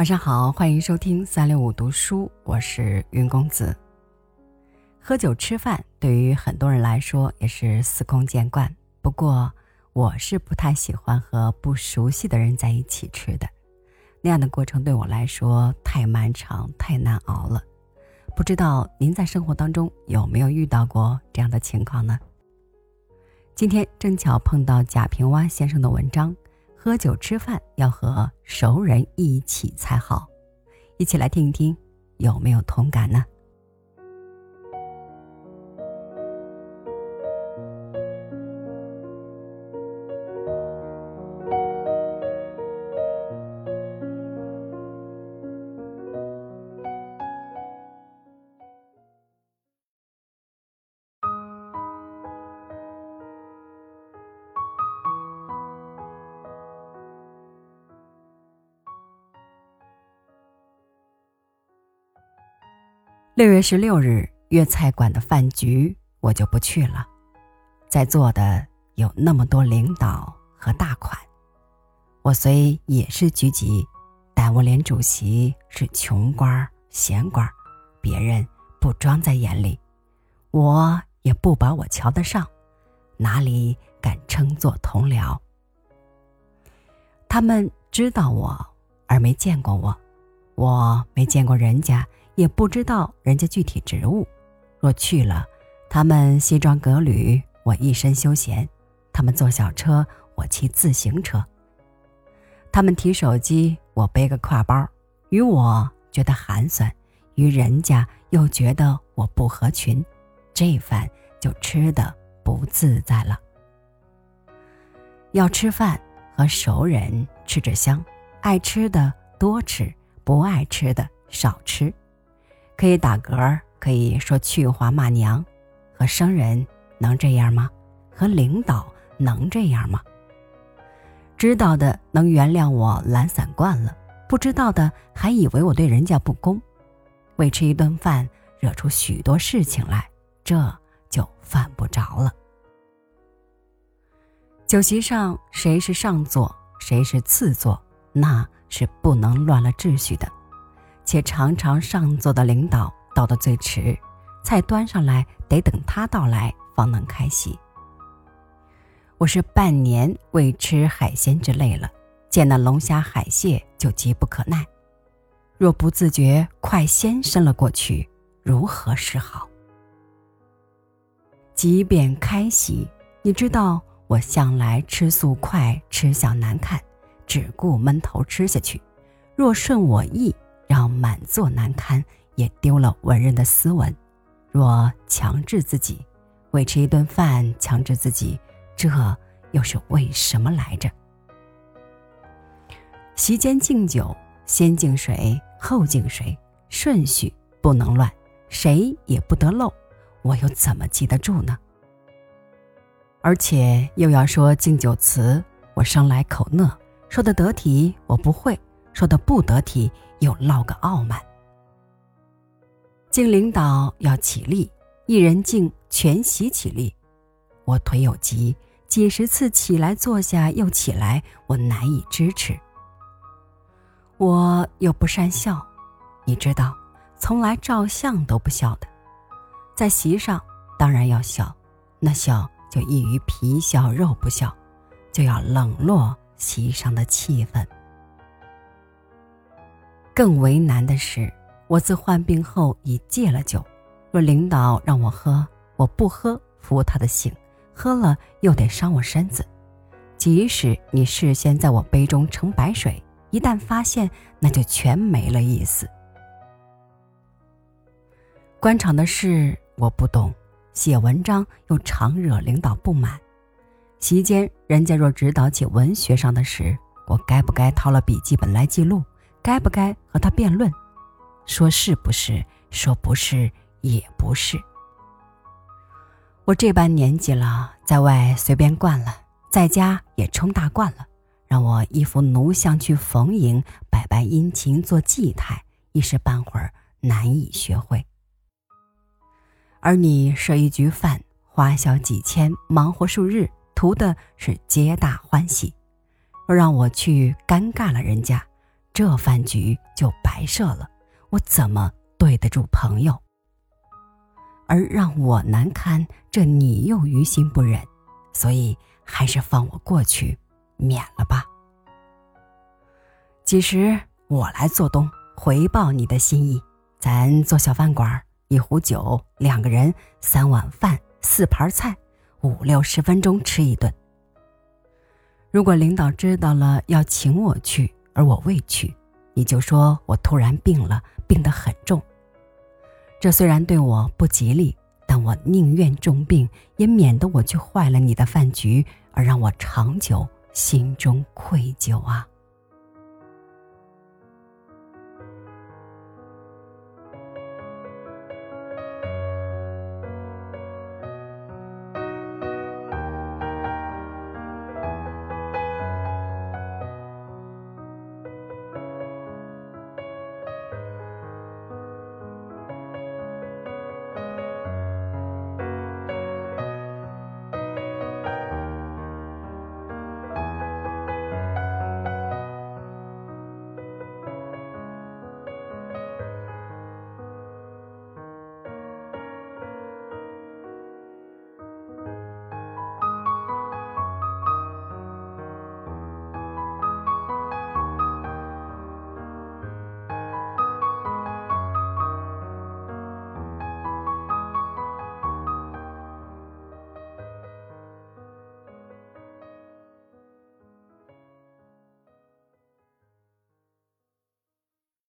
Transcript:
晚上好，欢迎收听三六五读书，我是云公子。喝酒吃饭对于很多人来说也是司空见惯，不过我是不太喜欢和不熟悉的人在一起吃的，那样的过程对我来说太漫长、太难熬了。不知道您在生活当中有没有遇到过这样的情况呢？今天正巧碰到贾平凹先生的文章。喝酒吃饭要和熟人一起才好，一起来听一听，有没有同感呢？六月十六日粤菜馆的饭局，我就不去了。在座的有那么多领导和大款，我虽也是局级，但我连主席是穷官闲官，别人不装在眼里，我也不把我瞧得上，哪里敢称作同僚？他们知道我，而没见过我，我没见过人家。也不知道人家具体职务，若去了，他们西装革履，我一身休闲；他们坐小车，我骑自行车；他们提手机，我背个挎包。与我觉得寒酸，与人家又觉得我不合群，这饭就吃的不自在了。要吃饭和熟人吃着香，爱吃的多吃，不爱吃的少吃。可以打嗝，可以说去话骂娘，和生人能这样吗？和领导能这样吗？知道的能原谅我懒散惯了，不知道的还以为我对人家不公，为吃一顿饭惹出许多事情来，这就犯不着了。酒席上谁是上座，谁是次座，那是不能乱了秩序的。且常常上座的领导到的最迟，菜端上来得等他到来方能开席。我是半年未吃海鲜之类了，见那龙虾海蟹就急不可耐，若不自觉快先伸了过去，如何是好？即便开席，你知道我向来吃素快，吃相难看，只顾闷头吃下去。若顺我意。让满座难堪，也丢了文人的斯文。若强制自己为吃一顿饭，强制自己，这又是为什么来着？席间敬酒，先敬谁，后敬谁，顺序不能乱，谁也不得漏，我又怎么记得住呢？而且又要说敬酒词，我生来口讷，说的得体，我不会。说的不得体，又落个傲慢。敬领导要起立，一人敬，全席起立。我腿有疾，几十次起来坐下又起来，我难以支持。我又不善笑，你知道，从来照相都不笑的，在席上当然要笑，那笑就异于皮笑肉不笑，就要冷落席上的气氛。更为难的是，我自患病后已戒了酒。若领导让我喝，我不喝，服他的性；喝了又得伤我身子。即使你事先在我杯中盛白水，一旦发现，那就全没了意思。官场的事我不懂，写文章又常惹领导不满。席间人家若指导起文学上的事，我该不该掏了笔记本来记录？该不该和他辩论？说是不是？说不是也不是。我这般年纪了，在外随便惯了，在家也冲大惯了。让我一副奴相去逢迎，百般殷勤做祭态，一时半会儿难以学会。而你设一局饭，花销几千，忙活数日，图的是皆大欢喜。若让我去，尴尬了人家。这饭局就白设了。我怎么对得住朋友？而让我难堪，这你又于心不忍，所以还是放我过去，免了吧。几时我来做东，回报你的心意。咱做小饭馆，一壶酒，两个人，三碗饭，四盘菜，五六十分钟吃一顿。如果领导知道了要请我去，而我未去，你就说我突然病了，病得很重。这虽然对我不吉利，但我宁愿重病，也免得我去坏了你的饭局，而让我长久心中愧疚啊。